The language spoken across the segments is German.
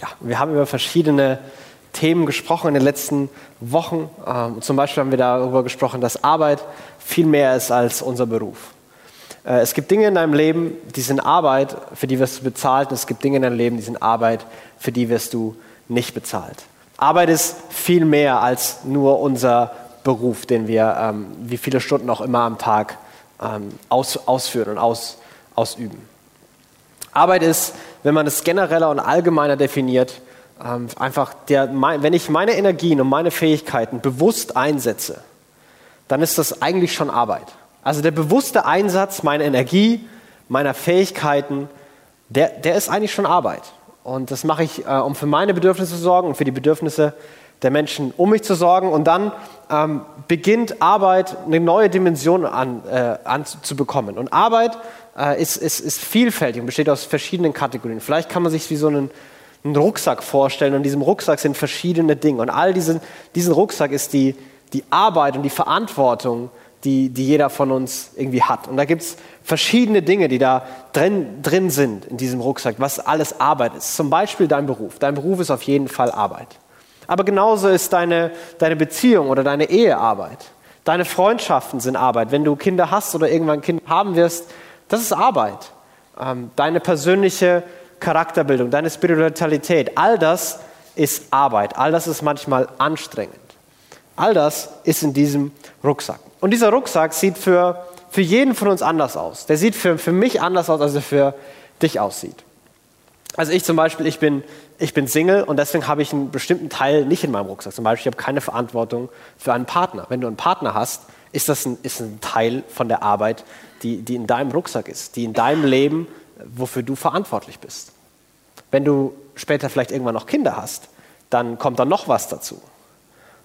Ja, wir haben über verschiedene Themen gesprochen in den letzten Wochen. Ähm, zum Beispiel haben wir darüber gesprochen, dass Arbeit viel mehr ist als unser Beruf. Äh, es gibt Dinge in deinem Leben, die sind Arbeit, für die wirst du bezahlt. Und es gibt Dinge in deinem Leben, die sind Arbeit, für die wirst du nicht bezahlt. Arbeit ist viel mehr als nur unser Beruf, den wir ähm, wie viele Stunden auch immer am Tag ähm, aus, ausführen und aus, ausüben. Arbeit ist, wenn man es genereller und allgemeiner definiert, ähm, einfach, der, wenn ich meine Energien und meine Fähigkeiten bewusst einsetze, dann ist das eigentlich schon Arbeit. Also der bewusste Einsatz meiner Energie, meiner Fähigkeiten, der, der ist eigentlich schon Arbeit. Und das mache ich, äh, um für meine Bedürfnisse zu sorgen und für die Bedürfnisse der Menschen um mich zu sorgen. Und dann ähm, beginnt Arbeit eine neue Dimension an, äh, anzubekommen. Und Arbeit äh, ist, ist, ist vielfältig und besteht aus verschiedenen Kategorien. Vielleicht kann man sich wie so einen, einen Rucksack vorstellen und in diesem Rucksack sind verschiedene Dinge. Und all diesen, diesen Rucksack ist die, die Arbeit und die Verantwortung, die, die jeder von uns irgendwie hat. Und da gibt es verschiedene Dinge, die da drin, drin sind in diesem Rucksack, was alles Arbeit ist. Zum Beispiel dein Beruf. Dein Beruf ist auf jeden Fall Arbeit. Aber genauso ist deine, deine Beziehung oder deine Ehe Arbeit. Deine Freundschaften sind Arbeit. Wenn du Kinder hast oder irgendwann Kinder haben wirst, das ist Arbeit. Ähm, deine persönliche Charakterbildung, deine Spiritualität, all das ist Arbeit. All das ist manchmal anstrengend. All das ist in diesem Rucksack. Und dieser Rucksack sieht für, für jeden von uns anders aus. Der sieht für, für mich anders aus, als er für dich aussieht. Also ich zum Beispiel, ich bin, ich bin Single und deswegen habe ich einen bestimmten Teil nicht in meinem Rucksack. Zum Beispiel, ich habe keine Verantwortung für einen Partner. Wenn du einen Partner hast, ist das ein, ist ein Teil von der Arbeit, die, die in deinem Rucksack ist, die in deinem Leben, wofür du verantwortlich bist. Wenn du später vielleicht irgendwann noch Kinder hast, dann kommt da noch was dazu.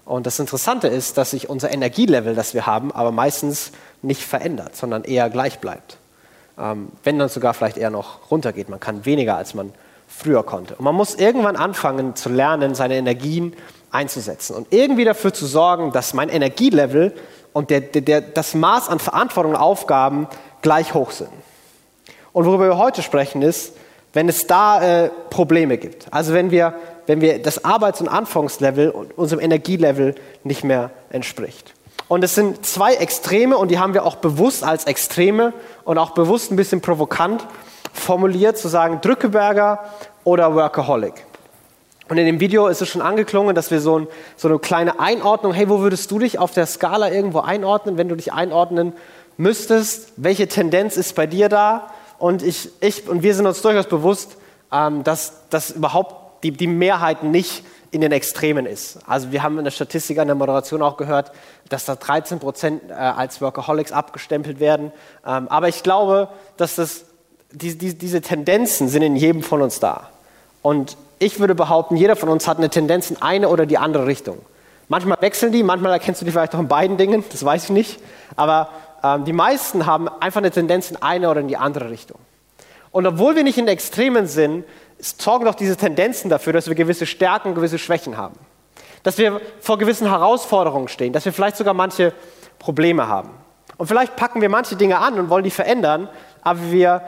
Und das Interessante ist, dass sich unser Energielevel, das wir haben, aber meistens nicht verändert, sondern eher gleich bleibt. Ähm, wenn dann sogar vielleicht eher noch runtergeht. Man kann weniger, als man früher konnte. Und man muss irgendwann anfangen zu lernen, seine Energien einzusetzen und irgendwie dafür zu sorgen, dass mein Energielevel und der, der, der, das Maß an Verantwortung und Aufgaben gleich hoch sind. Und worüber wir heute sprechen ist, wenn es da äh, Probleme gibt. Also wenn wir, wenn wir das Arbeits- und Anfangslevel unserem Energielevel nicht mehr entspricht. Und es sind zwei Extreme und die haben wir auch bewusst als Extreme und auch bewusst ein bisschen provokant formuliert, zu sagen Drückeberger oder Workaholic. Und in dem Video ist es schon angeklungen, dass wir so, ein, so, eine kleine Einordnung, hey, wo würdest du dich auf der Skala irgendwo einordnen, wenn du dich einordnen müsstest? Welche Tendenz ist bei dir da? Und, ich, ich, und wir sind uns durchaus bewusst, ähm, dass, dass überhaupt die, die Mehrheit nicht in den Extremen ist. Also wir haben in der Statistik an der Moderation auch gehört, dass da 13 Prozent äh, als Workaholics abgestempelt werden. Ähm, aber ich glaube, dass das die, die, diese Tendenzen sind in jedem von uns da. Und ich würde behaupten, jeder von uns hat eine Tendenz in eine oder die andere Richtung. Manchmal wechseln die, manchmal erkennst du die vielleicht auch in beiden Dingen, das weiß ich nicht. Aber ähm, die meisten haben einfach eine Tendenz in eine oder in die andere Richtung. Und obwohl wir nicht in Extremen sind, sorgen doch diese Tendenzen dafür, dass wir gewisse Stärken und gewisse Schwächen haben. Dass wir vor gewissen Herausforderungen stehen, dass wir vielleicht sogar manche Probleme haben. Und vielleicht packen wir manche Dinge an und wollen die verändern, aber wir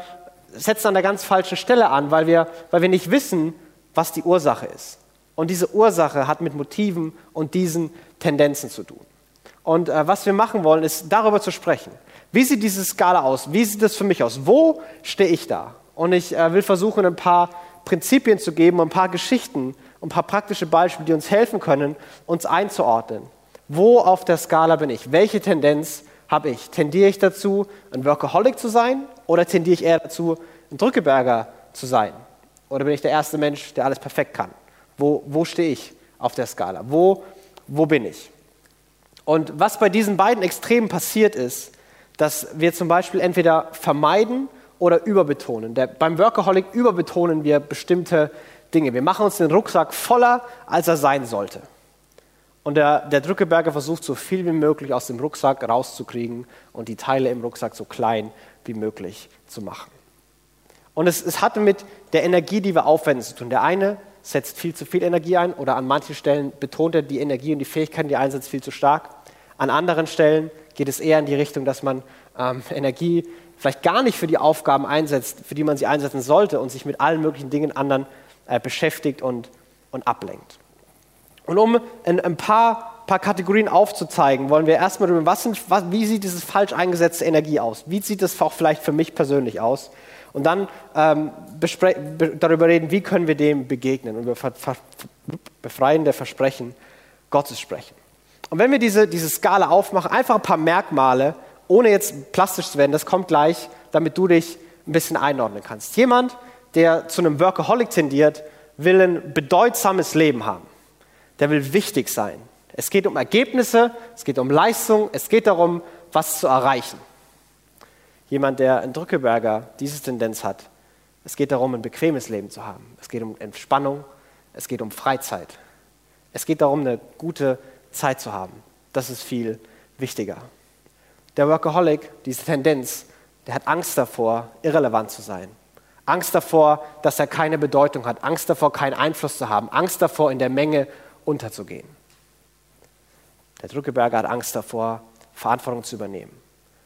setzen an der ganz falschen Stelle an, weil wir, weil wir nicht wissen, was die Ursache ist. Und diese Ursache hat mit Motiven und diesen Tendenzen zu tun. Und äh, was wir machen wollen, ist darüber zu sprechen. Wie sieht diese Skala aus? Wie sieht das für mich aus? Wo stehe ich da? Und ich äh, will versuchen, ein paar Prinzipien zu geben, ein paar Geschichten, ein paar praktische Beispiele, die uns helfen können, uns einzuordnen. Wo auf der Skala bin ich? Welche Tendenz habe ich? Tendiere ich dazu, ein Workaholic zu sein oder tendiere ich eher dazu, ein Drückeberger zu sein? Oder bin ich der erste Mensch, der alles perfekt kann? Wo, wo stehe ich auf der Skala? Wo, wo bin ich? Und was bei diesen beiden Extremen passiert ist, dass wir zum Beispiel entweder vermeiden oder überbetonen. Der, beim Workaholic überbetonen wir bestimmte Dinge. Wir machen uns den Rucksack voller, als er sein sollte. Und der, der Drückeberger versucht so viel wie möglich aus dem Rucksack rauszukriegen und die Teile im Rucksack so klein wie möglich zu machen. Und es, es hatte mit der Energie, die wir aufwenden, zu tun. Der eine setzt viel zu viel Energie ein oder an manchen Stellen betont er die Energie und die Fähigkeiten, die er einsetzt, viel zu stark. An anderen Stellen geht es eher in die Richtung, dass man ähm, Energie vielleicht gar nicht für die Aufgaben einsetzt, für die man sie einsetzen sollte und sich mit allen möglichen Dingen anderen äh, beschäftigt und, und ablenkt. Und um ein, ein paar, paar Kategorien aufzuzeigen, wollen wir erstmal darüber, was sind, was, wie sieht diese falsch eingesetzte Energie aus? Wie sieht das auch vielleicht für mich persönlich aus? Und dann ähm, darüber reden, wie können wir dem begegnen und über befreiende Versprechen Gottes sprechen. Und wenn wir diese, diese Skala aufmachen, einfach ein paar Merkmale, ohne jetzt plastisch zu werden, das kommt gleich, damit du dich ein bisschen einordnen kannst. Jemand, der zu einem Workaholic tendiert, will ein bedeutsames Leben haben. Der will wichtig sein. Es geht um Ergebnisse, es geht um Leistung, es geht darum, was zu erreichen. Jemand, der ein Drückeberger diese Tendenz hat, es geht darum, ein bequemes Leben zu haben. Es geht um Entspannung, es geht um Freizeit. Es geht darum, eine gute Zeit zu haben. Das ist viel wichtiger. Der Workaholic, diese Tendenz, der hat Angst davor, irrelevant zu sein. Angst davor, dass er keine Bedeutung hat. Angst davor, keinen Einfluss zu haben. Angst davor, in der Menge unterzugehen. Der Drückeberger hat Angst davor, Verantwortung zu übernehmen,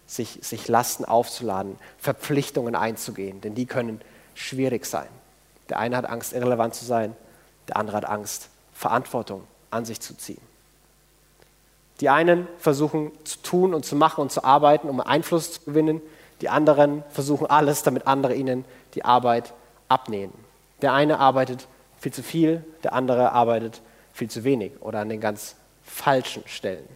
sich, sich Lasten aufzuladen, Verpflichtungen einzugehen, denn die können schwierig sein. Der eine hat Angst, irrelevant zu sein, der andere hat Angst, Verantwortung an sich zu ziehen. Die einen versuchen zu tun und zu machen und zu arbeiten, um Einfluss zu gewinnen. Die anderen versuchen alles, damit andere ihnen die Arbeit abnehmen. Der eine arbeitet viel zu viel, der andere arbeitet viel zu wenig oder an den ganz falschen Stellen.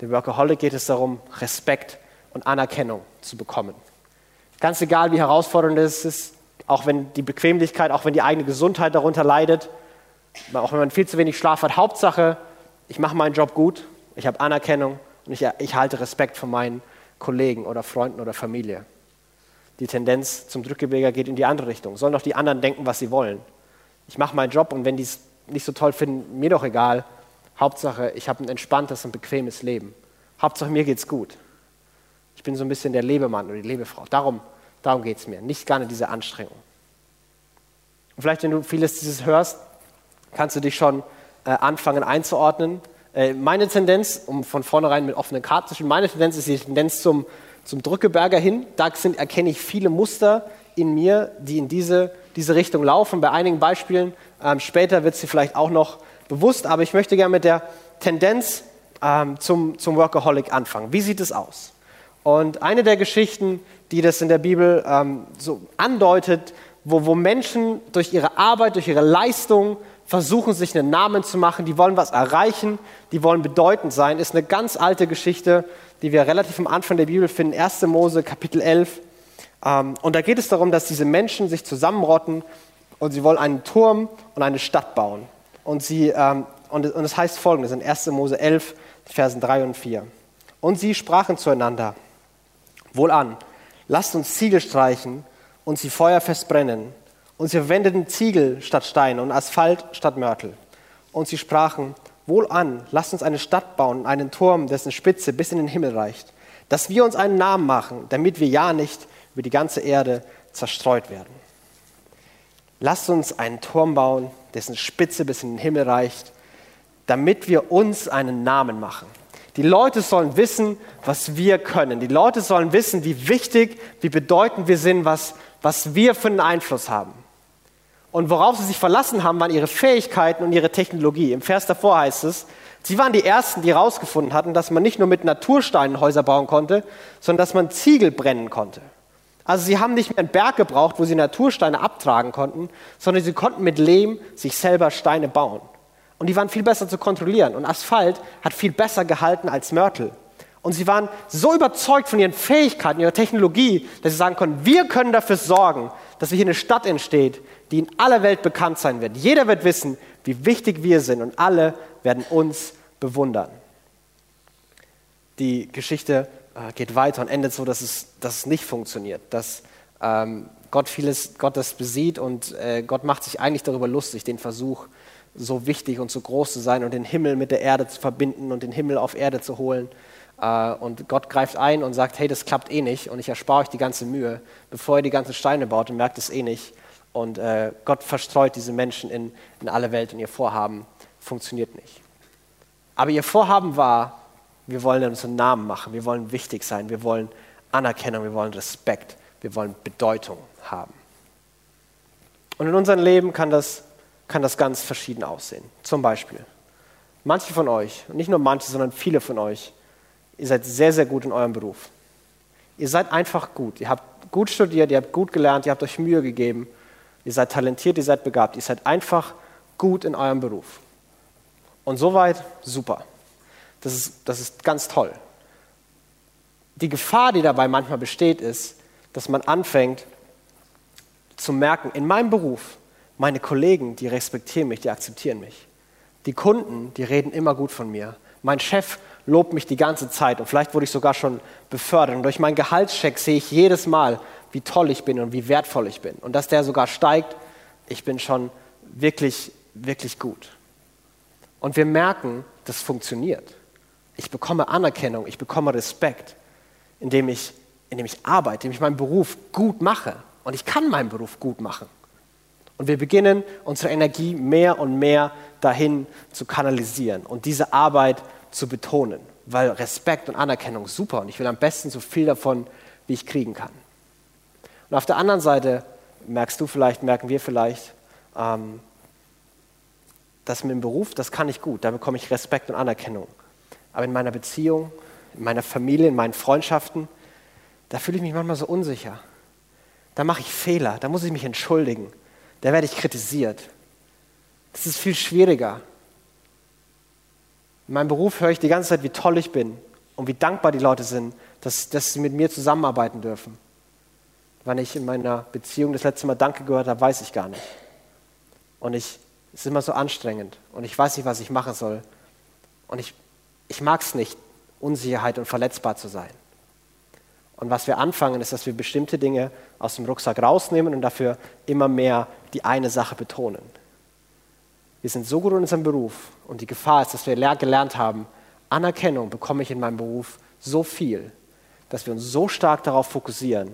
Dem Workaholic geht es darum, Respekt und Anerkennung zu bekommen. Ganz egal, wie herausfordernd es ist, auch wenn die Bequemlichkeit, auch wenn die eigene Gesundheit darunter leidet, auch wenn man viel zu wenig Schlaf hat. Hauptsache, ich mache meinen Job gut, ich habe Anerkennung und ich, ich halte Respekt von meinen Kollegen oder Freunden oder Familie. Die Tendenz zum Drückebeger geht in die andere Richtung. Sollen doch die anderen denken, was sie wollen. Ich mache meinen Job und wenn die es nicht so toll finden, mir doch egal. Hauptsache, ich habe ein entspanntes und bequemes Leben. Hauptsache, mir geht's gut. Ich bin so ein bisschen der Lebemann oder die Lebefrau. Darum, darum geht es mir. Nicht nicht diese Anstrengung. Und vielleicht, wenn du vieles dieses hörst, kannst du dich schon äh, anfangen einzuordnen. Äh, meine Tendenz, um von vornherein mit offenen Karten zu spielen, meine Tendenz ist die Tendenz zum, zum Drückeberger hin. Da sind, erkenne ich viele Muster in mir, die in diese, diese Richtung laufen. Bei einigen Beispielen ähm, später wird sie vielleicht auch noch bewusst, aber ich möchte gerne mit der Tendenz ähm, zum, zum Workaholic anfangen. Wie sieht es aus? Und eine der Geschichten, die das in der Bibel ähm, so andeutet, wo, wo Menschen durch ihre Arbeit, durch ihre Leistung, versuchen, sich einen Namen zu machen, die wollen was erreichen, die wollen bedeutend sein, ist eine ganz alte Geschichte, die wir relativ am Anfang der Bibel finden, 1. Mose Kapitel 11. Ähm, und da geht es darum, dass diese Menschen sich zusammenrotten und sie wollen einen Turm und eine Stadt bauen. Und, sie, ähm, und, und es heißt folgendes in 1. Mose 11, Versen 3 und 4. Und sie sprachen zueinander, wohlan, lasst uns Ziegel streichen und sie feuerfest brennen und sie verwendeten Ziegel statt Steine und Asphalt statt Mörtel. Und sie sprachen, wohlan, lasst uns eine Stadt bauen, einen Turm, dessen Spitze bis in den Himmel reicht, dass wir uns einen Namen machen, damit wir ja nicht über die ganze Erde zerstreut werden. Lasst uns einen Turm bauen, dessen Spitze bis in den Himmel reicht, damit wir uns einen Namen machen. Die Leute sollen wissen, was wir können. Die Leute sollen wissen, wie wichtig, wie bedeutend wir sind, was, was wir für einen Einfluss haben. Und worauf sie sich verlassen haben, waren ihre Fähigkeiten und ihre Technologie. Im Vers davor heißt es, sie waren die Ersten, die herausgefunden hatten, dass man nicht nur mit Natursteinen Häuser bauen konnte, sondern dass man Ziegel brennen konnte. Also sie haben nicht mehr einen Berg gebraucht, wo sie Natursteine abtragen konnten, sondern sie konnten mit Lehm sich selber Steine bauen. Und die waren viel besser zu kontrollieren. Und Asphalt hat viel besser gehalten als Mörtel. Und sie waren so überzeugt von ihren Fähigkeiten, ihrer Technologie, dass sie sagen konnten, wir können dafür sorgen, dass hier eine Stadt entsteht, die in aller Welt bekannt sein wird. Jeder wird wissen, wie wichtig wir sind und alle werden uns bewundern. Die Geschichte äh, geht weiter und endet so, dass es, dass es nicht funktioniert, dass ähm, Gott vieles, Gott das besieht und äh, Gott macht sich eigentlich darüber lustig, den Versuch, so wichtig und so groß zu sein und den Himmel mit der Erde zu verbinden und den Himmel auf Erde zu holen. Äh, und Gott greift ein und sagt, hey, das klappt eh nicht und ich erspare euch die ganze Mühe, bevor ihr die ganzen Steine baut und merkt es eh nicht. Und äh, Gott verstreut diese Menschen in, in alle Welt und ihr Vorhaben funktioniert nicht. Aber ihr Vorhaben war, wir wollen uns einen Namen machen, wir wollen wichtig sein, wir wollen Anerkennung, wir wollen Respekt, wir wollen Bedeutung haben. Und in unserem Leben kann das, kann das ganz verschieden aussehen. Zum Beispiel, manche von euch, und nicht nur manche, sondern viele von euch, ihr seid sehr, sehr gut in eurem Beruf. Ihr seid einfach gut. Ihr habt gut studiert, ihr habt gut gelernt, ihr habt euch Mühe gegeben. Ihr seid talentiert, ihr seid begabt. Ihr seid einfach gut in eurem Beruf. Und soweit, super. Das ist, das ist ganz toll. Die Gefahr, die dabei manchmal besteht, ist, dass man anfängt zu merken, in meinem Beruf, meine Kollegen, die respektieren mich, die akzeptieren mich. Die Kunden, die reden immer gut von mir. Mein Chef lobt mich die ganze Zeit und vielleicht wurde ich sogar schon befördert. Und durch meinen Gehaltscheck sehe ich jedes Mal, wie toll ich bin und wie wertvoll ich bin. Und dass der sogar steigt, ich bin schon wirklich, wirklich gut. Und wir merken, das funktioniert. Ich bekomme Anerkennung, ich bekomme Respekt, indem ich, indem ich arbeite, indem ich meinen Beruf gut mache. Und ich kann meinen Beruf gut machen. Und wir beginnen, unsere Energie mehr und mehr dahin zu kanalisieren und diese Arbeit zu betonen, weil Respekt und Anerkennung super und ich will am besten so viel davon, wie ich kriegen kann. Und auf der anderen Seite merkst du vielleicht, merken wir vielleicht, ähm, dass mit dem Beruf, das kann ich gut, da bekomme ich Respekt und Anerkennung. Aber in meiner Beziehung, in meiner Familie, in meinen Freundschaften, da fühle ich mich manchmal so unsicher. Da mache ich Fehler, da muss ich mich entschuldigen, da werde ich kritisiert. Das ist viel schwieriger. In meinem Beruf höre ich die ganze Zeit, wie toll ich bin und wie dankbar die Leute sind, dass, dass sie mit mir zusammenarbeiten dürfen. Wann ich in meiner Beziehung das letzte Mal Danke gehört habe, weiß ich gar nicht. Und ich es ist immer so anstrengend und ich weiß nicht, was ich machen soll. Und ich, ich mag es nicht, Unsicherheit und verletzbar zu sein. Und was wir anfangen, ist, dass wir bestimmte Dinge aus dem Rucksack rausnehmen und dafür immer mehr die eine Sache betonen. Wir sind so gut in unserem Beruf und die Gefahr ist, dass wir gelernt haben, Anerkennung bekomme ich in meinem Beruf so viel, dass wir uns so stark darauf fokussieren,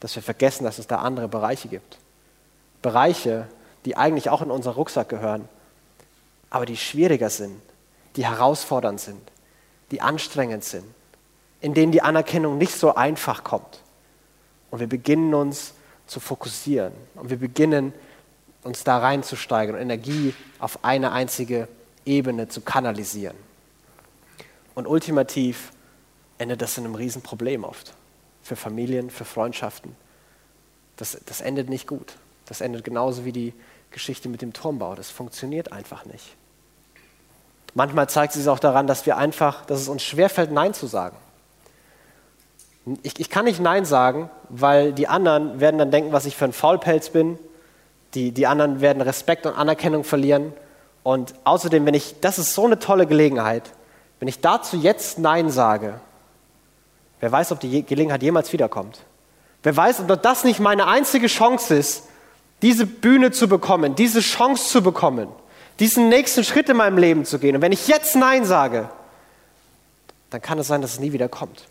dass wir vergessen, dass es da andere Bereiche gibt. Bereiche, die eigentlich auch in unseren Rucksack gehören, aber die schwieriger sind, die herausfordernd sind, die anstrengend sind, in denen die Anerkennung nicht so einfach kommt. Und wir beginnen uns zu fokussieren und wir beginnen uns da reinzusteigen und Energie auf eine einzige Ebene zu kanalisieren. Und ultimativ endet das in einem Riesenproblem oft. Für Familien, für Freundschaften. Das, das endet nicht gut. Das endet genauso wie die Geschichte mit dem Turmbau. Das funktioniert einfach nicht. Manchmal zeigt es sich auch daran, dass wir einfach, dass es uns schwerfällt, Nein zu sagen. Ich, ich, kann nicht Nein sagen, weil die anderen werden dann denken, was ich für ein Faulpelz bin. Die, die anderen werden Respekt und Anerkennung verlieren. Und außerdem, wenn ich, das ist so eine tolle Gelegenheit, wenn ich dazu jetzt Nein sage, wer weiß, ob die Gelegenheit jemals wiederkommt. Wer weiß, ob das nicht meine einzige Chance ist, diese Bühne zu bekommen, diese Chance zu bekommen, diesen nächsten Schritt in meinem Leben zu gehen. Und wenn ich jetzt Nein sage, dann kann es sein, dass es nie wieder kommt.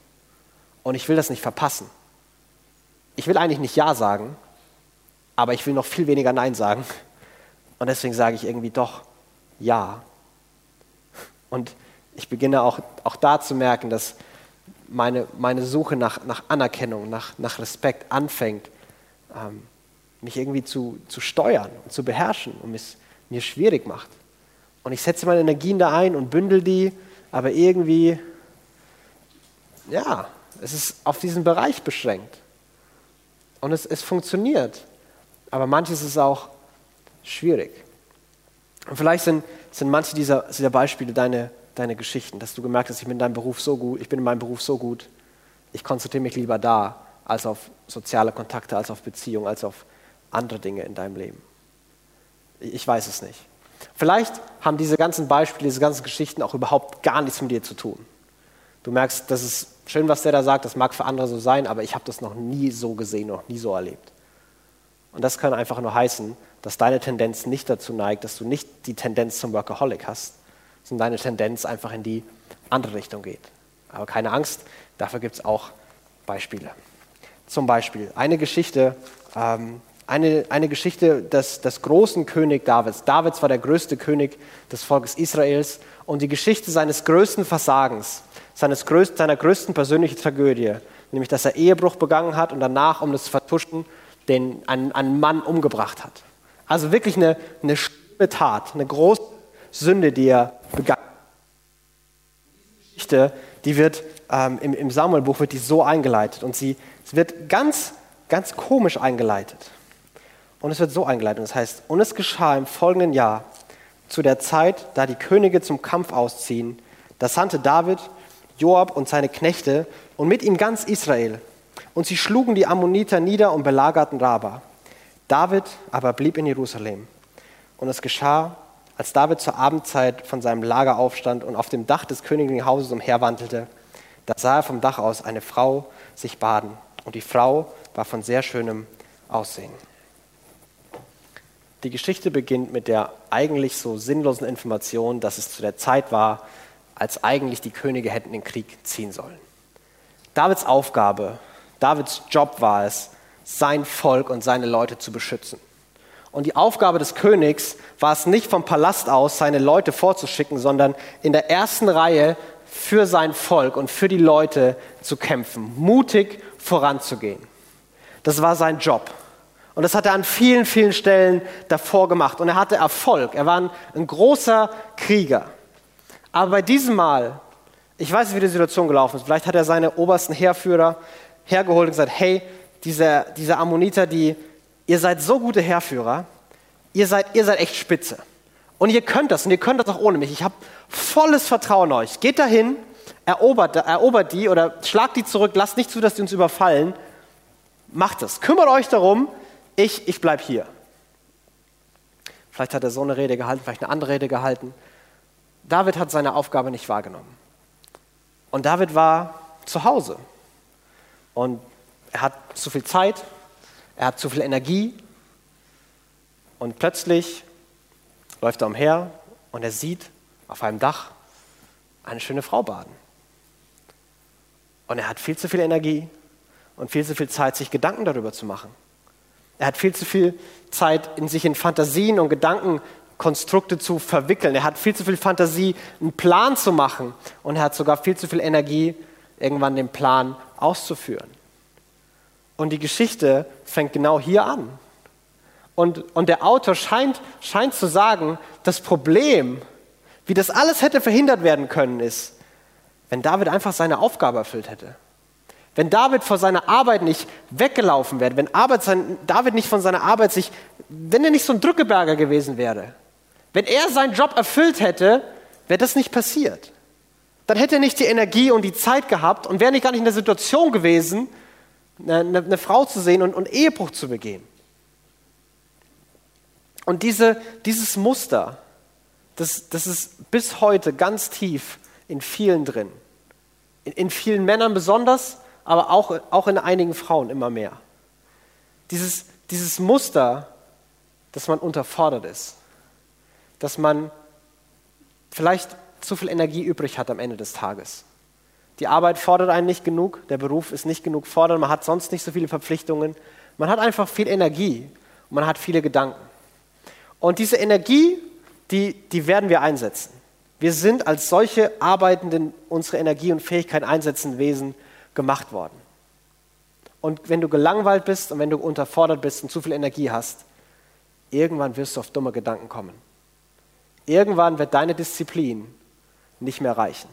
Und ich will das nicht verpassen. Ich will eigentlich nicht Ja sagen, aber ich will noch viel weniger Nein sagen. Und deswegen sage ich irgendwie doch Ja. Und ich beginne auch, auch da zu merken, dass meine, meine Suche nach, nach Anerkennung, nach, nach Respekt anfängt, ähm, mich irgendwie zu, zu steuern und zu beherrschen und es mir schwierig macht. Und ich setze meine Energien da ein und bündel die, aber irgendwie, ja, es ist auf diesen Bereich beschränkt. Und es, es funktioniert. Aber manches ist auch schwierig. Und vielleicht sind, sind manche dieser, dieser Beispiele deine, deine Geschichten, dass du gemerkt hast, ich bin in deinem Beruf so gut, ich bin in meinem Beruf so gut, ich konzentriere mich lieber da, als auf soziale Kontakte, als auf Beziehungen, als auf andere Dinge in deinem Leben. Ich weiß es nicht. Vielleicht haben diese ganzen Beispiele, diese ganzen Geschichten auch überhaupt gar nichts mit dir zu tun. Du merkst, das ist schön, was der da sagt, das mag für andere so sein, aber ich habe das noch nie so gesehen, noch nie so erlebt. Und das kann einfach nur heißen, dass deine Tendenz nicht dazu neigt, dass du nicht die Tendenz zum Workaholic hast, sondern deine Tendenz einfach in die andere Richtung geht. Aber keine Angst, dafür gibt es auch Beispiele. Zum Beispiel eine Geschichte, ähm, eine, eine Geschichte des, des großen König Davids. Davids war der größte König des Volkes Israels und die Geschichte seines größten Versagens, seines größten, seiner größten persönlichen Tragödie, nämlich dass er Ehebruch begangen hat und danach, um das zu vertuschen, den, einen, einen Mann umgebracht hat. Also wirklich eine, eine schlimme Tat, eine große Sünde, die er begangen hat. Die Geschichte, die wird ähm, im, im Samuelbuch wird die so eingeleitet und sie es wird ganz, ganz komisch eingeleitet. Und es wird so eingeleitet. Das heißt, und es geschah im folgenden Jahr, zu der Zeit, da die Könige zum Kampf ausziehen, da sandte David Joab und seine Knechte und mit ihm ganz Israel. Und sie schlugen die Ammoniter nieder und belagerten Raba. David aber blieb in Jerusalem. Und es geschah, als David zur Abendzeit von seinem Lager aufstand und auf dem Dach des königlichen Hauses umherwandelte, da sah er vom Dach aus eine Frau sich baden. Und die Frau war von sehr schönem Aussehen. Die Geschichte beginnt mit der eigentlich so sinnlosen Information, dass es zu der Zeit war, als eigentlich die Könige hätten den Krieg ziehen sollen. Davids Aufgabe, Davids Job war es, sein Volk und seine Leute zu beschützen. Und die Aufgabe des Königs war es nicht vom Palast aus, seine Leute vorzuschicken, sondern in der ersten Reihe für sein Volk und für die Leute zu kämpfen, mutig voranzugehen. Das war sein Job. Und das hat er an vielen, vielen Stellen davor gemacht. Und er hatte Erfolg. Er war ein, ein großer Krieger. Aber bei diesem Mal, ich weiß nicht, wie die Situation gelaufen ist, vielleicht hat er seine obersten Heerführer hergeholt und gesagt, hey, diese, diese Ammoniter, die, ihr seid so gute Heerführer, ihr seid, ihr seid echt spitze. Und ihr könnt das und ihr könnt das auch ohne mich. Ich habe volles Vertrauen in euch. Geht dahin, erobert, erobert die oder schlagt die zurück, lasst nicht zu, dass die uns überfallen. Macht es. Kümmert euch darum, ich, ich bleibe hier. Vielleicht hat er so eine Rede gehalten, vielleicht eine andere Rede gehalten. David hat seine Aufgabe nicht wahrgenommen. Und David war zu Hause. Und er hat zu viel Zeit, er hat zu viel Energie. Und plötzlich läuft er umher und er sieht auf einem Dach eine schöne Frau baden. Und er hat viel zu viel Energie und viel zu viel Zeit, sich Gedanken darüber zu machen. Er hat viel zu viel Zeit, in sich in Fantasien und Gedankenkonstrukte zu verwickeln. Er hat viel zu viel Fantasie, einen Plan zu machen. Und er hat sogar viel zu viel Energie, irgendwann den Plan auszuführen. Und die Geschichte fängt genau hier an. Und, und der Autor scheint, scheint zu sagen, das Problem, wie das alles hätte verhindert werden können, ist, wenn David einfach seine Aufgabe erfüllt hätte. Wenn David vor seiner Arbeit nicht weggelaufen wäre, wenn sein, David nicht von seiner Arbeit sich, wenn er nicht so ein Drückeberger gewesen wäre, wenn er seinen Job erfüllt hätte, wäre das nicht passiert. Dann hätte er nicht die Energie und die Zeit gehabt und wäre nicht gar nicht in der Situation gewesen, eine, eine Frau zu sehen und, und Ehebruch zu begehen. Und diese, dieses Muster, das, das ist bis heute ganz tief in vielen drin. In, in vielen Männern besonders, aber auch, auch in einigen Frauen immer mehr. Dieses, dieses Muster, dass man unterfordert ist, dass man vielleicht zu viel Energie übrig hat am Ende des Tages. Die Arbeit fordert einen nicht genug, der Beruf ist nicht genug fordernd, man hat sonst nicht so viele Verpflichtungen, man hat einfach viel Energie und man hat viele Gedanken. Und diese Energie, die, die werden wir einsetzen. Wir sind als solche arbeitenden, unsere Energie und Fähigkeit einsetzende Wesen gemacht worden. Und wenn du gelangweilt bist und wenn du unterfordert bist und zu viel Energie hast, irgendwann wirst du auf dumme Gedanken kommen. Irgendwann wird deine Disziplin nicht mehr reichen.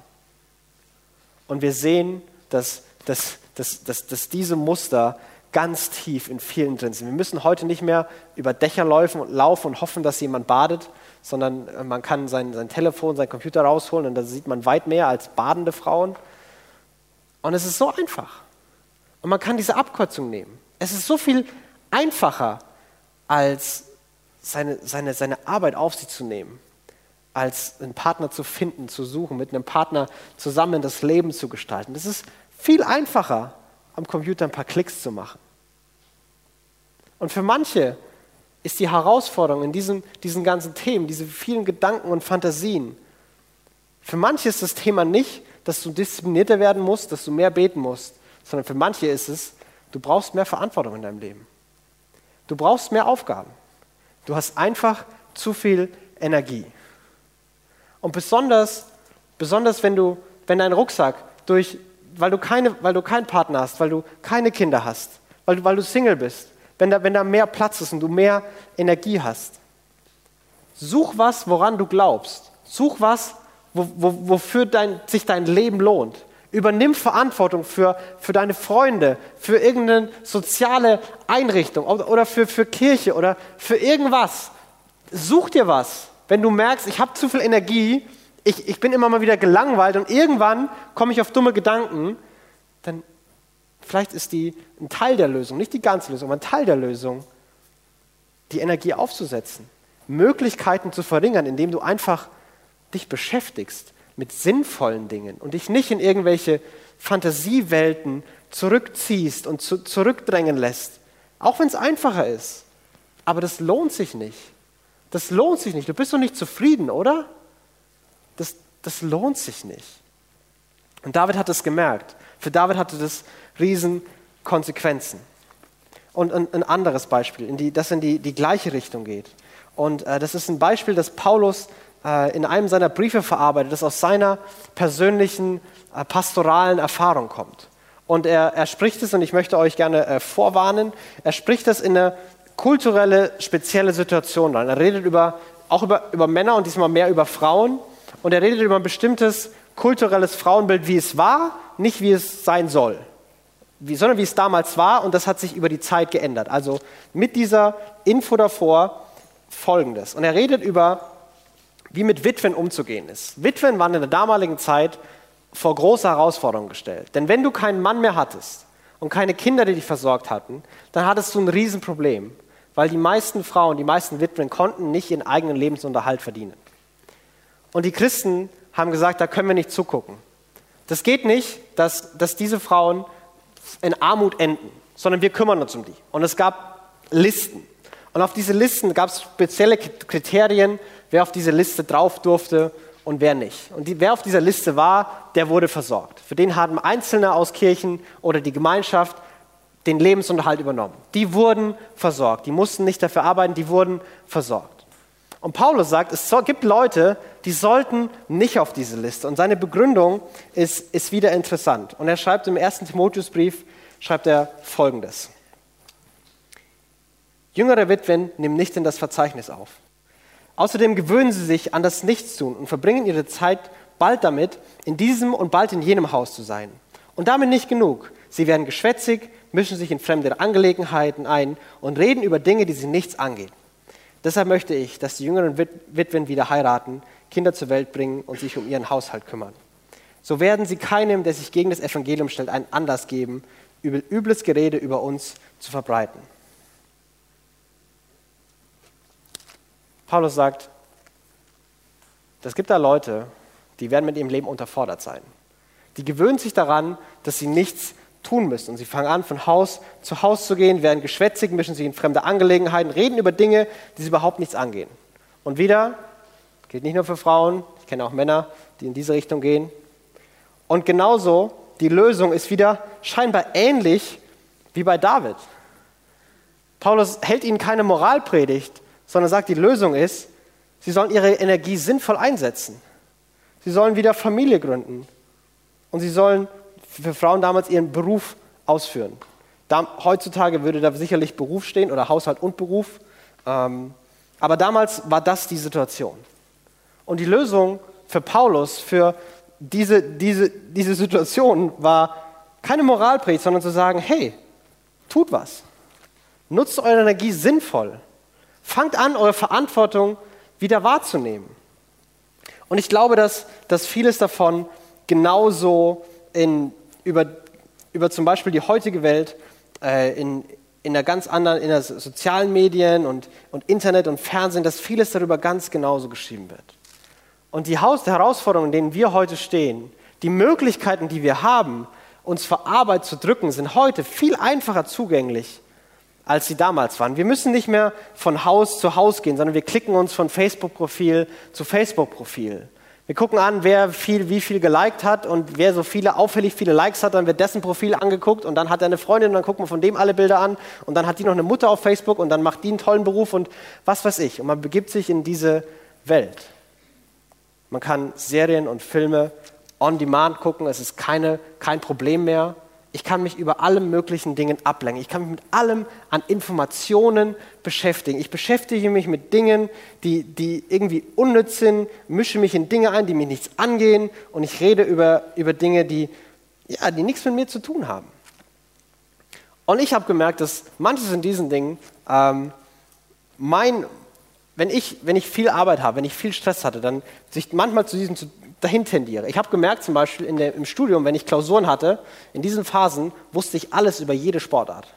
Und wir sehen, dass, dass, dass, dass, dass diese Muster ganz tief in vielen drin sind. Wir müssen heute nicht mehr über Dächer laufen und, laufen und hoffen, dass jemand badet, sondern man kann sein, sein Telefon, sein Computer rausholen und da sieht man weit mehr als badende Frauen. Und es ist so einfach. Und man kann diese Abkürzung nehmen. Es ist so viel einfacher, als seine, seine, seine Arbeit auf sich zu nehmen, als einen Partner zu finden, zu suchen, mit einem Partner zusammen das Leben zu gestalten. Es ist viel einfacher, am Computer ein paar Klicks zu machen. Und für manche ist die Herausforderung in diesen, diesen ganzen Themen, diese vielen Gedanken und Fantasien, für manche ist das Thema nicht, dass du disziplinierter werden musst, dass du mehr beten musst, sondern für manche ist es, du brauchst mehr Verantwortung in deinem Leben. Du brauchst mehr Aufgaben. Du hast einfach zu viel Energie. Und besonders, besonders wenn du, wenn dein Rucksack durch, weil du keine, weil du keinen Partner hast, weil du keine Kinder hast, weil du, weil du Single bist, wenn da, wenn da mehr Platz ist und du mehr Energie hast. Such was, woran du glaubst. Such was, wo, wo, wofür dein, sich dein Leben lohnt. Übernimm Verantwortung für, für deine Freunde, für irgendeine soziale Einrichtung oder für, für Kirche oder für irgendwas. Such dir was. Wenn du merkst, ich habe zu viel Energie, ich, ich bin immer mal wieder gelangweilt und irgendwann komme ich auf dumme Gedanken, dann vielleicht ist die ein Teil der Lösung, nicht die ganze Lösung, aber ein Teil der Lösung, die Energie aufzusetzen, Möglichkeiten zu verringern, indem du einfach dich beschäftigst mit sinnvollen Dingen und dich nicht in irgendwelche Fantasiewelten zurückziehst und zu, zurückdrängen lässt. Auch wenn es einfacher ist. Aber das lohnt sich nicht. Das lohnt sich nicht. Du bist doch nicht zufrieden, oder? Das, das lohnt sich nicht. Und David hat es gemerkt. Für David hatte das riesen Konsequenzen. Und ein, ein anderes Beispiel, in die, das in die, die gleiche Richtung geht. Und äh, das ist ein Beispiel, das Paulus äh, in einem seiner Briefe verarbeitet, das aus seiner persönlichen äh, pastoralen Erfahrung kommt. Und er, er spricht es, und ich möchte euch gerne äh, vorwarnen, er spricht es in eine kulturelle, spezielle Situation rein. Er redet über, auch über, über Männer und diesmal mehr über Frauen. Und er redet über ein bestimmtes kulturelles Frauenbild, wie es war, nicht wie es sein soll, wie, sondern wie es damals war und das hat sich über die Zeit geändert. Also mit dieser Info davor folgendes. Und er redet über, wie mit Witwen umzugehen ist. Witwen waren in der damaligen Zeit vor große Herausforderungen gestellt. Denn wenn du keinen Mann mehr hattest und keine Kinder, die dich versorgt hatten, dann hattest du ein Riesenproblem, weil die meisten Frauen, die meisten Witwen konnten nicht ihren eigenen Lebensunterhalt verdienen. Und die Christen haben gesagt, da können wir nicht zugucken. Das geht nicht, dass, dass diese Frauen in Armut enden, sondern wir kümmern uns um die. Und es gab Listen. Und auf diese Listen gab es spezielle Kriterien, wer auf diese Liste drauf durfte und wer nicht. Und die, wer auf dieser Liste war, der wurde versorgt. Für den haben Einzelne aus Kirchen oder die Gemeinschaft den Lebensunterhalt übernommen. Die wurden versorgt. Die mussten nicht dafür arbeiten, die wurden versorgt. Und Paulus sagt, es gibt Leute, die sollten nicht auf diese Liste. Und seine Begründung ist, ist wieder interessant. Und er schreibt im ersten Timotheusbrief, schreibt er folgendes. Jüngere Witwen nehmen nicht in das Verzeichnis auf. Außerdem gewöhnen sie sich an das Nichtstun und verbringen ihre Zeit bald damit, in diesem und bald in jenem Haus zu sein. Und damit nicht genug. Sie werden geschwätzig, mischen sich in fremde Angelegenheiten ein und reden über Dinge, die sie nichts angehen. Deshalb möchte ich, dass die jüngeren Witwen wieder heiraten, Kinder zur Welt bringen und sich um ihren Haushalt kümmern. So werden sie keinem, der sich gegen das Evangelium stellt, einen Anlass geben, übles Gerede über uns zu verbreiten. Paulus sagt, es gibt da Leute, die werden mit ihrem Leben unterfordert sein. Die gewöhnen sich daran, dass sie nichts tun müssen. Und sie fangen an, von Haus zu Haus zu gehen, werden geschwätzig, mischen sich in fremde Angelegenheiten, reden über Dinge, die sie überhaupt nichts angehen. Und wieder, gilt nicht nur für Frauen, ich kenne auch Männer, die in diese Richtung gehen. Und genauso, die Lösung ist wieder scheinbar ähnlich wie bei David. Paulus hält ihnen keine Moralpredigt, sondern sagt, die Lösung ist, sie sollen ihre Energie sinnvoll einsetzen. Sie sollen wieder Familie gründen. Und sie sollen für Frauen damals ihren Beruf ausführen. Da, heutzutage würde da sicherlich Beruf stehen oder Haushalt und Beruf. Ähm, aber damals war das die Situation. Und die Lösung für Paulus, für diese, diese, diese Situation war keine Moralpredigt, sondern zu sagen, hey, tut was. Nutzt eure Energie sinnvoll. Fangt an, eure Verantwortung wieder wahrzunehmen. Und ich glaube, dass, dass vieles davon genauso in, über, über zum Beispiel die heutige Welt äh, in, in der ganz anderen, in der sozialen Medien und, und Internet und Fernsehen, dass vieles darüber ganz genauso geschrieben wird. Und die Haus Herausforderungen, in denen wir heute stehen, die Möglichkeiten, die wir haben, uns vor Arbeit zu drücken, sind heute viel einfacher zugänglich als sie damals waren. Wir müssen nicht mehr von Haus zu Haus gehen, sondern wir klicken uns von Facebook-Profil zu Facebook-Profil. Wir gucken an, wer viel, wie viel geliked hat und wer so viele, auffällig viele Likes hat, dann wird dessen Profil angeguckt und dann hat er eine Freundin und dann guckt man von dem alle Bilder an und dann hat die noch eine Mutter auf Facebook und dann macht die einen tollen Beruf und was weiß ich. Und man begibt sich in diese Welt. Man kann Serien und Filme on demand gucken, es ist keine, kein Problem mehr. Ich kann mich über alle möglichen Dingen ablenken. Ich kann mich mit allem an Informationen beschäftigen. Ich beschäftige mich mit Dingen, die, die irgendwie unnütz sind, mische mich in Dinge ein, die mich nichts angehen und ich rede über, über Dinge, die, ja, die nichts mit mir zu tun haben. Und ich habe gemerkt, dass manches in diesen Dingen, ähm, mein, wenn, ich, wenn ich viel Arbeit habe, wenn ich viel Stress hatte, dann sich manchmal zu diesem zu, dahin tendiere. Ich habe gemerkt, zum Beispiel der, im Studium, wenn ich Klausuren hatte, in diesen Phasen wusste ich alles über jede Sportart.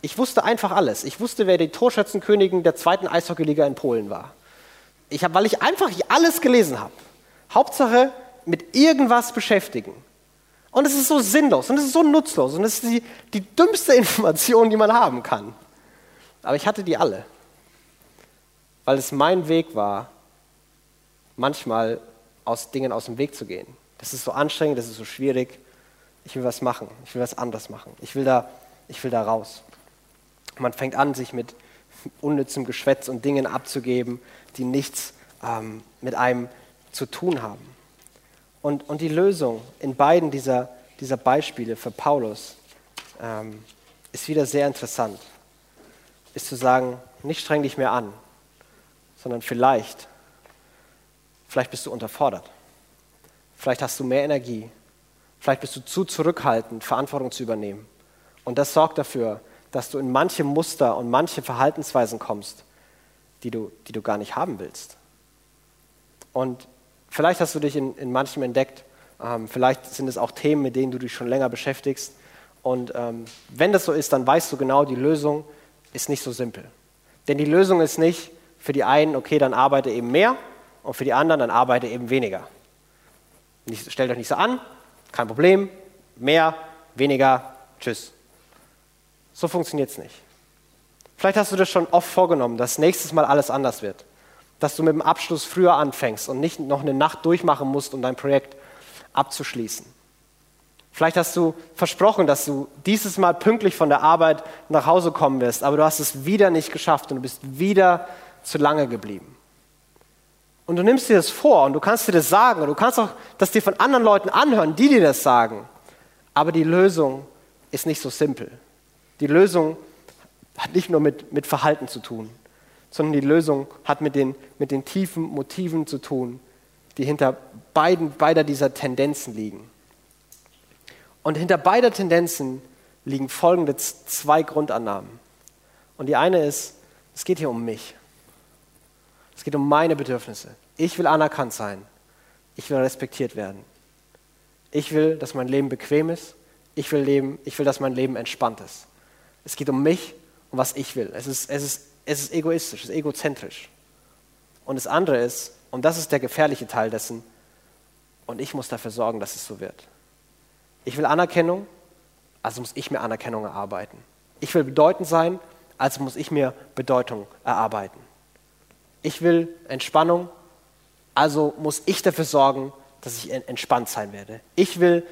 Ich wusste einfach alles. Ich wusste, wer die Torschützenkönigin der zweiten Eishockeyliga in Polen war. Ich hab, weil ich einfach alles gelesen habe. Hauptsache mit irgendwas beschäftigen. Und es ist so sinnlos und es ist so nutzlos und es ist die, die dümmste Information, die man haben kann. Aber ich hatte die alle, weil es mein Weg war, manchmal aus Dingen aus dem Weg zu gehen. Das ist so anstrengend, das ist so schwierig. Ich will was machen, ich will was anderes machen. Ich will da, ich will da raus. Man fängt an, sich mit unnützem Geschwätz und Dingen abzugeben, die nichts ähm, mit einem zu tun haben. Und, und die Lösung in beiden dieser, dieser Beispiele für Paulus ähm, ist wieder sehr interessant. Ist zu sagen, nicht streng dich mehr an, sondern vielleicht, vielleicht bist du unterfordert. Vielleicht hast du mehr Energie. Vielleicht bist du zu zurückhaltend, Verantwortung zu übernehmen. Und das sorgt dafür, dass du in manche Muster und manche Verhaltensweisen kommst, die du, die du gar nicht haben willst. Und Vielleicht hast du dich in, in manchem entdeckt. Ähm, vielleicht sind es auch Themen, mit denen du dich schon länger beschäftigst. Und ähm, wenn das so ist, dann weißt du genau, die Lösung ist nicht so simpel. Denn die Lösung ist nicht für die einen, okay, dann arbeite eben mehr und für die anderen, dann arbeite eben weniger. Nicht, stellt euch nicht so an, kein Problem, mehr, weniger, tschüss. So funktioniert es nicht. Vielleicht hast du das schon oft vorgenommen, dass nächstes Mal alles anders wird dass du mit dem Abschluss früher anfängst und nicht noch eine Nacht durchmachen musst, um dein Projekt abzuschließen. Vielleicht hast du versprochen, dass du dieses Mal pünktlich von der Arbeit nach Hause kommen wirst, aber du hast es wieder nicht geschafft und du bist wieder zu lange geblieben. Und du nimmst dir das vor und du kannst dir das sagen und du kannst auch das dir von anderen Leuten anhören, die dir das sagen. Aber die Lösung ist nicht so simpel. Die Lösung hat nicht nur mit, mit Verhalten zu tun sondern die Lösung hat mit den, mit den tiefen Motiven zu tun, die hinter beiden, beider dieser Tendenzen liegen. Und hinter beider Tendenzen liegen folgende zwei Grundannahmen. Und die eine ist, es geht hier um mich. Es geht um meine Bedürfnisse. Ich will anerkannt sein. Ich will respektiert werden. Ich will, dass mein Leben bequem ist. Ich will, leben, ich will, dass mein Leben entspannt ist. Es geht um mich und was ich will. Es ist, es ist es ist egoistisch, es ist egozentrisch. Und das andere ist, und das ist der gefährliche Teil dessen, und ich muss dafür sorgen, dass es so wird. Ich will Anerkennung, also muss ich mir Anerkennung erarbeiten. Ich will bedeutend sein, also muss ich mir Bedeutung erarbeiten. Ich will Entspannung, also muss ich dafür sorgen, dass ich entspannt sein werde. Ich will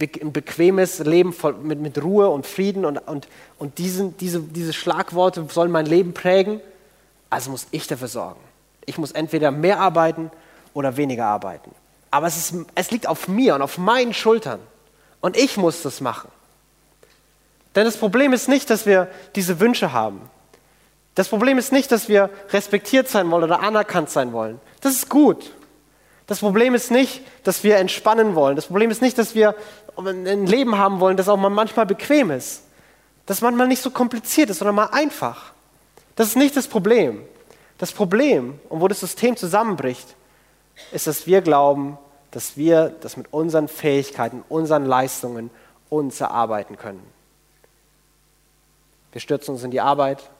ein bequemes Leben mit, mit Ruhe und Frieden und, und, und diesen, diese, diese Schlagworte sollen mein Leben prägen. Also muss ich dafür sorgen. Ich muss entweder mehr arbeiten oder weniger arbeiten. Aber es, ist, es liegt auf mir und auf meinen Schultern. Und ich muss das machen. Denn das Problem ist nicht, dass wir diese Wünsche haben. Das Problem ist nicht, dass wir respektiert sein wollen oder anerkannt sein wollen. Das ist gut. Das Problem ist nicht, dass wir entspannen wollen. Das Problem ist nicht, dass wir ein Leben haben wollen, das auch mal manchmal bequem ist. Das manchmal nicht so kompliziert ist, sondern mal einfach. Das ist nicht das Problem. Das Problem, und wo das System zusammenbricht, ist, dass wir glauben, dass wir das mit unseren Fähigkeiten, unseren Leistungen uns erarbeiten können. Wir stürzen uns in die Arbeit,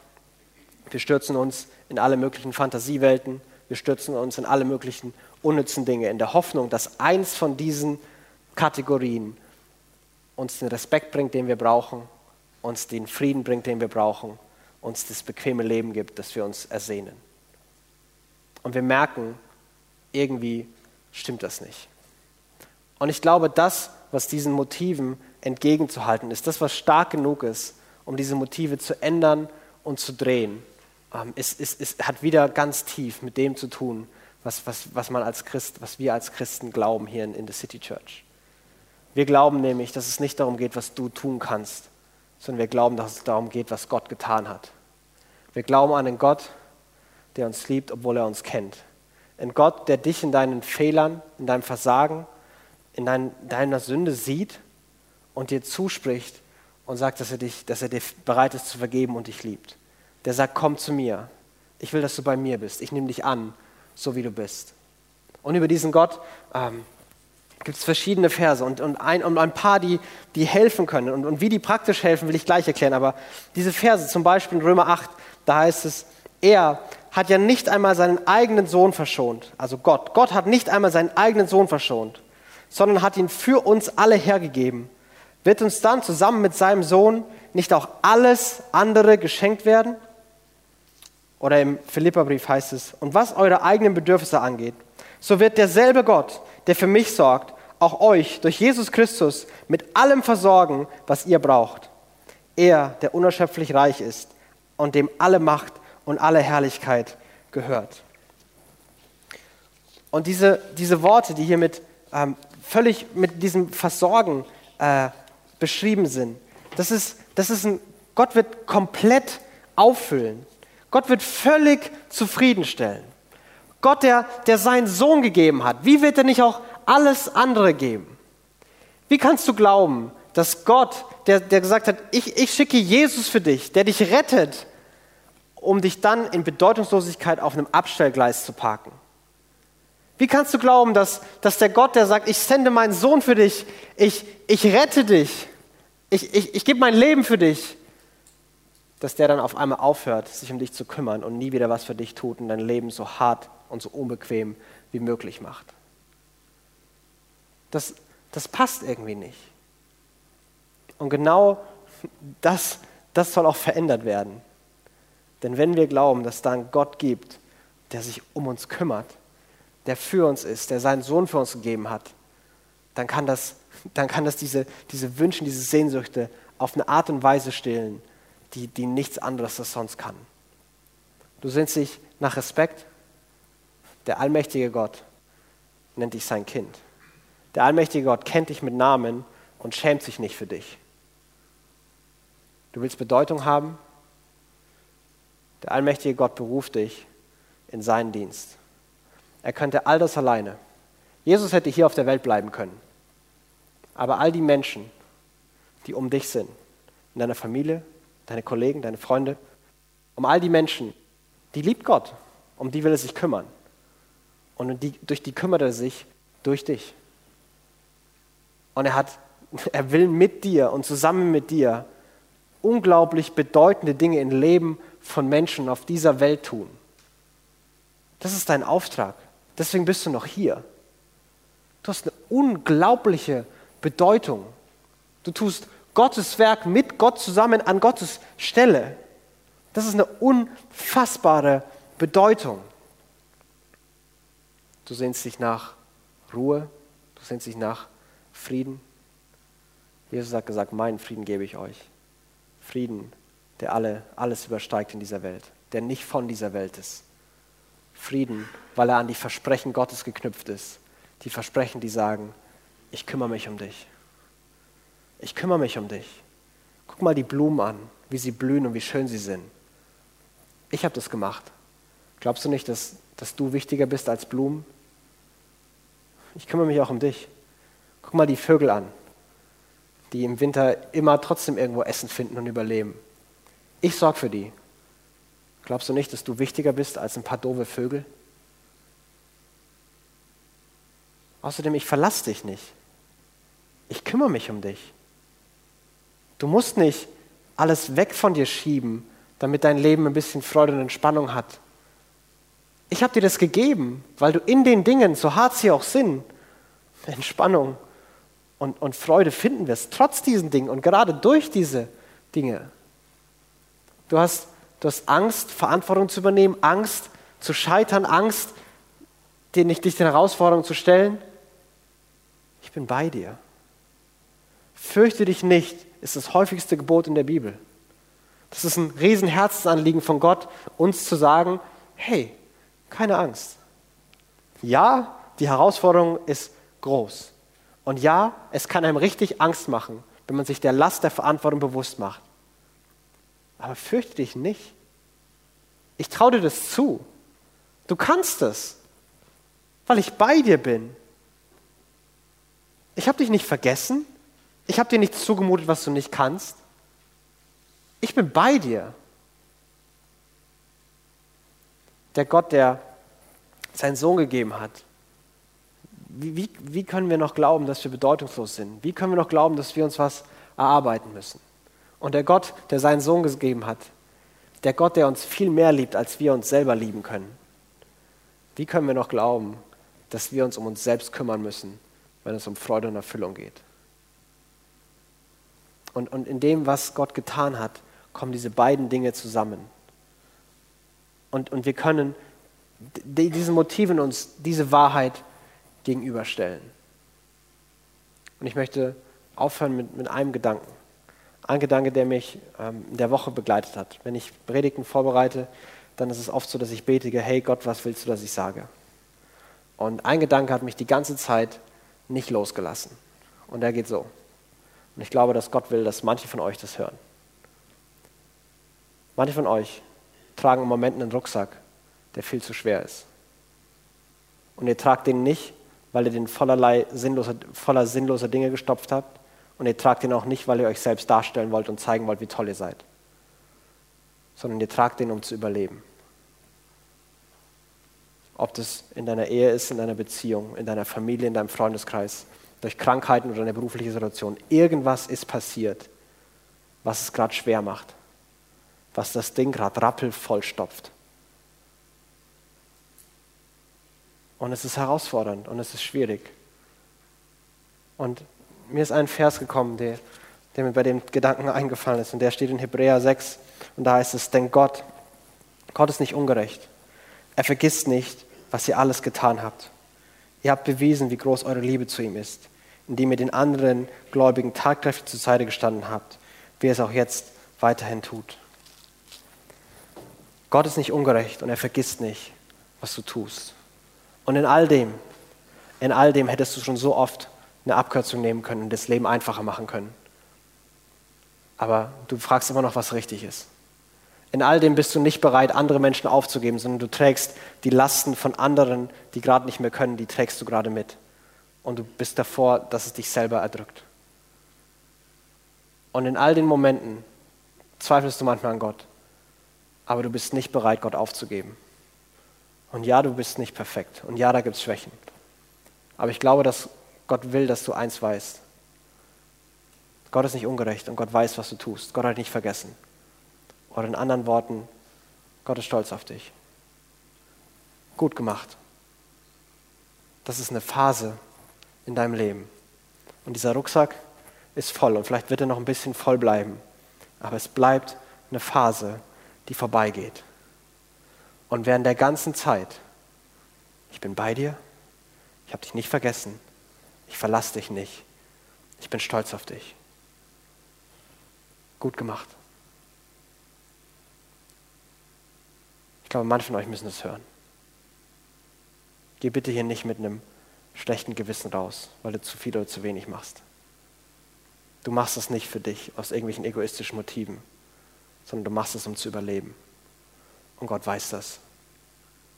wir stürzen uns in alle möglichen Fantasiewelten, wir stürzen uns in alle möglichen unnützen Dinge, in der Hoffnung, dass eins von diesen Kategorien uns den Respekt bringt, den wir brauchen, uns den Frieden bringt, den wir brauchen, uns das bequeme Leben gibt, das wir uns ersehnen. Und wir merken, irgendwie stimmt das nicht. Und ich glaube, das, was diesen Motiven entgegenzuhalten ist, das, was stark genug ist, um diese Motive zu ändern und zu drehen, ähm, ist, ist, ist, hat wieder ganz tief mit dem zu tun, was, was, was man als Christ, was wir als Christen glauben hier in, in the City Church. Wir glauben nämlich, dass es nicht darum geht, was du tun kannst, sondern wir glauben, dass es darum geht, was Gott getan hat. Wir glauben an einen Gott, der uns liebt, obwohl er uns kennt. Ein Gott, der dich in deinen Fehlern, in deinem Versagen, in dein, deiner Sünde sieht und dir zuspricht und sagt, dass er, dich, dass er dir bereit ist zu vergeben und dich liebt. Der sagt, komm zu mir. Ich will, dass du bei mir bist. Ich nehme dich an, so wie du bist. Und über diesen Gott ähm, gibt es verschiedene Verse und, und, ein, und ein paar, die, die helfen können. Und, und wie die praktisch helfen, will ich gleich erklären. Aber diese Verse, zum Beispiel in Römer 8, da heißt es, er hat ja nicht einmal seinen eigenen Sohn verschont. Also Gott. Gott hat nicht einmal seinen eigenen Sohn verschont, sondern hat ihn für uns alle hergegeben. Wird uns dann zusammen mit seinem Sohn nicht auch alles andere geschenkt werden? Oder im Philipperbrief heißt es, und was eure eigenen Bedürfnisse angeht, so wird derselbe Gott, der für mich sorgt, auch euch durch Jesus Christus mit allem versorgen, was ihr braucht. Er, der unerschöpflich reich ist und dem alle Macht und alle Herrlichkeit gehört. Und diese, diese Worte, die hier mit, ähm, völlig mit diesem Versorgen äh, beschrieben sind, das ist, das ist ein, Gott wird komplett auffüllen. Gott wird völlig zufriedenstellen. Gott, der, der seinen Sohn gegeben hat, wie wird er nicht auch alles andere geben? Wie kannst du glauben, dass Gott, der, der gesagt hat, ich, ich schicke Jesus für dich, der dich rettet, um dich dann in Bedeutungslosigkeit auf einem Abstellgleis zu parken? Wie kannst du glauben, dass, dass der Gott, der sagt, ich sende meinen Sohn für dich, ich, ich rette dich, ich, ich, ich gebe mein Leben für dich, dass der dann auf einmal aufhört, sich um dich zu kümmern und nie wieder was für dich tut und dein Leben so hart und so unbequem wie möglich macht? Das, das passt irgendwie nicht. Und genau das, das soll auch verändert werden. Denn wenn wir glauben, dass da einen Gott gibt, der sich um uns kümmert, der für uns ist, der seinen Sohn für uns gegeben hat, dann kann das, dann kann das diese, diese Wünsche, diese Sehnsüchte auf eine Art und Weise stillen, die, die nichts anderes das sonst kann. Du sehnst dich nach Respekt. Der allmächtige Gott nennt dich sein Kind. Der allmächtige Gott kennt dich mit Namen und schämt sich nicht für dich. Du willst Bedeutung haben, der allmächtige Gott beruft dich in seinen Dienst. Er könnte all das alleine. Jesus hätte hier auf der Welt bleiben können. Aber all die Menschen, die um dich sind, in deiner Familie, deine Kollegen, deine Freunde, um all die Menschen, die liebt Gott, um die will er sich kümmern. Und die, durch die kümmert er sich durch dich. Und er, hat, er will mit dir und zusammen mit dir unglaublich bedeutende Dinge im Leben von Menschen auf dieser Welt tun. Das ist dein Auftrag. Deswegen bist du noch hier. Du hast eine unglaubliche Bedeutung. Du tust Gottes Werk mit Gott zusammen an Gottes Stelle. Das ist eine unfassbare Bedeutung. Du sehnst dich nach Ruhe, du sehnst dich nach Frieden. Jesus hat gesagt, meinen Frieden gebe ich euch. Frieden, der alle, alles übersteigt in dieser Welt, der nicht von dieser Welt ist. Frieden, weil er an die Versprechen Gottes geknüpft ist. Die Versprechen, die sagen, ich kümmere mich um dich. Ich kümmere mich um dich. Guck mal die Blumen an, wie sie blühen und wie schön sie sind. Ich habe das gemacht. Glaubst du nicht, dass, dass du wichtiger bist als Blumen? Ich kümmere mich auch um dich. Guck mal die Vögel an die im Winter immer trotzdem irgendwo Essen finden und überleben. Ich sorge für die. Glaubst du nicht, dass du wichtiger bist als ein paar doofe Vögel? Außerdem, ich verlasse dich nicht. Ich kümmere mich um dich. Du musst nicht alles weg von dir schieben, damit dein Leben ein bisschen Freude und Entspannung hat. Ich habe dir das gegeben, weil du in den Dingen, so hart sie auch sind, Entspannung und, und Freude finden wirst, trotz diesen Dingen und gerade durch diese Dinge. Du hast, du hast Angst, Verantwortung zu übernehmen, Angst zu scheitern, Angst, dir nicht dich den Herausforderungen zu stellen. Ich bin bei dir. Fürchte dich nicht, ist das häufigste Gebot in der Bibel. Das ist ein riesen Herzensanliegen von Gott, uns zu sagen, hey, keine Angst. Ja, die Herausforderung ist groß. Und ja, es kann einem richtig Angst machen, wenn man sich der Last der Verantwortung bewusst macht. Aber fürchte dich nicht. Ich traue dir das zu. Du kannst es, weil ich bei dir bin. Ich habe dich nicht vergessen. Ich habe dir nichts zugemutet, was du nicht kannst. Ich bin bei dir. Der Gott, der seinen Sohn gegeben hat, wie, wie, wie können wir noch glauben, dass wir bedeutungslos sind? Wie können wir noch glauben, dass wir uns was erarbeiten müssen? Und der Gott, der seinen Sohn gegeben hat, der Gott, der uns viel mehr liebt, als wir uns selber lieben können, wie können wir noch glauben, dass wir uns um uns selbst kümmern müssen, wenn es um Freude und Erfüllung geht? Und, und in dem, was Gott getan hat, kommen diese beiden Dinge zusammen. Und, und wir können diesen Motiven uns diese Wahrheit gegenüberstellen. Und ich möchte aufhören mit, mit einem Gedanken. Ein Gedanke, der mich ähm, in der Woche begleitet hat. Wenn ich Predigten vorbereite, dann ist es oft so, dass ich betige, hey Gott, was willst du, dass ich sage? Und ein Gedanke hat mich die ganze Zeit nicht losgelassen. Und der geht so. Und ich glaube, dass Gott will, dass manche von euch das hören. Manche von euch tragen im Moment einen Rucksack, der viel zu schwer ist. Und ihr tragt den nicht, weil ihr den vollerlei sinnloser, voller sinnloser Dinge gestopft habt. Und ihr tragt den auch nicht, weil ihr euch selbst darstellen wollt und zeigen wollt, wie toll ihr seid. Sondern ihr tragt den, um zu überleben. Ob das in deiner Ehe ist, in deiner Beziehung, in deiner Familie, in deinem Freundeskreis, durch Krankheiten oder eine berufliche Situation. Irgendwas ist passiert, was es gerade schwer macht, was das Ding gerade rappelvoll stopft. Und es ist herausfordernd und es ist schwierig. Und mir ist ein Vers gekommen, der, der mir bei dem Gedanken eingefallen ist. Und der steht in Hebräer 6. Und da heißt es, denn Gott, Gott ist nicht ungerecht. Er vergisst nicht, was ihr alles getan habt. Ihr habt bewiesen, wie groß eure Liebe zu ihm ist, indem ihr den anderen Gläubigen tatkräftig zur Seite gestanden habt, wie er es auch jetzt weiterhin tut. Gott ist nicht ungerecht und er vergisst nicht, was du tust. Und in all dem, in all dem hättest du schon so oft eine Abkürzung nehmen können und das Leben einfacher machen können. Aber du fragst immer noch, was richtig ist. In all dem bist du nicht bereit, andere Menschen aufzugeben, sondern du trägst die Lasten von anderen, die gerade nicht mehr können, die trägst du gerade mit. Und du bist davor, dass es dich selber erdrückt. Und in all den Momenten zweifelst du manchmal an Gott, aber du bist nicht bereit, Gott aufzugeben. Und ja, du bist nicht perfekt. Und ja, da gibt es Schwächen. Aber ich glaube, dass Gott will, dass du eins weißt. Gott ist nicht ungerecht und Gott weiß, was du tust. Gott hat dich nicht vergessen. Oder in anderen Worten, Gott ist stolz auf dich. Gut gemacht. Das ist eine Phase in deinem Leben. Und dieser Rucksack ist voll und vielleicht wird er noch ein bisschen voll bleiben. Aber es bleibt eine Phase, die vorbeigeht. Und während der ganzen Zeit, ich bin bei dir, ich habe dich nicht vergessen, ich verlasse dich nicht, ich bin stolz auf dich. Gut gemacht. Ich glaube, manche von euch müssen es hören. Geh bitte hier nicht mit einem schlechten Gewissen raus, weil du zu viel oder zu wenig machst. Du machst es nicht für dich aus irgendwelchen egoistischen Motiven, sondern du machst es, um zu überleben. Und Gott weiß das.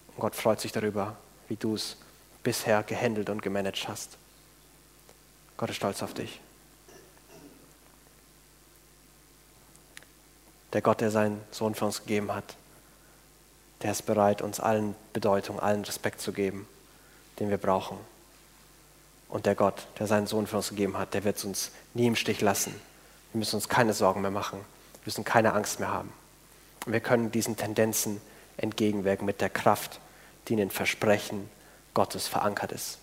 Und Gott freut sich darüber, wie du es bisher gehandelt und gemanagt hast. Gott ist stolz auf dich. Der Gott, der seinen Sohn für uns gegeben hat, der ist bereit, uns allen Bedeutung, allen Respekt zu geben, den wir brauchen. Und der Gott, der seinen Sohn für uns gegeben hat, der wird uns nie im Stich lassen. Wir müssen uns keine Sorgen mehr machen. Wir müssen keine Angst mehr haben. Und wir können diesen Tendenzen entgegenwirken mit der Kraft, die in den Versprechen Gottes verankert ist.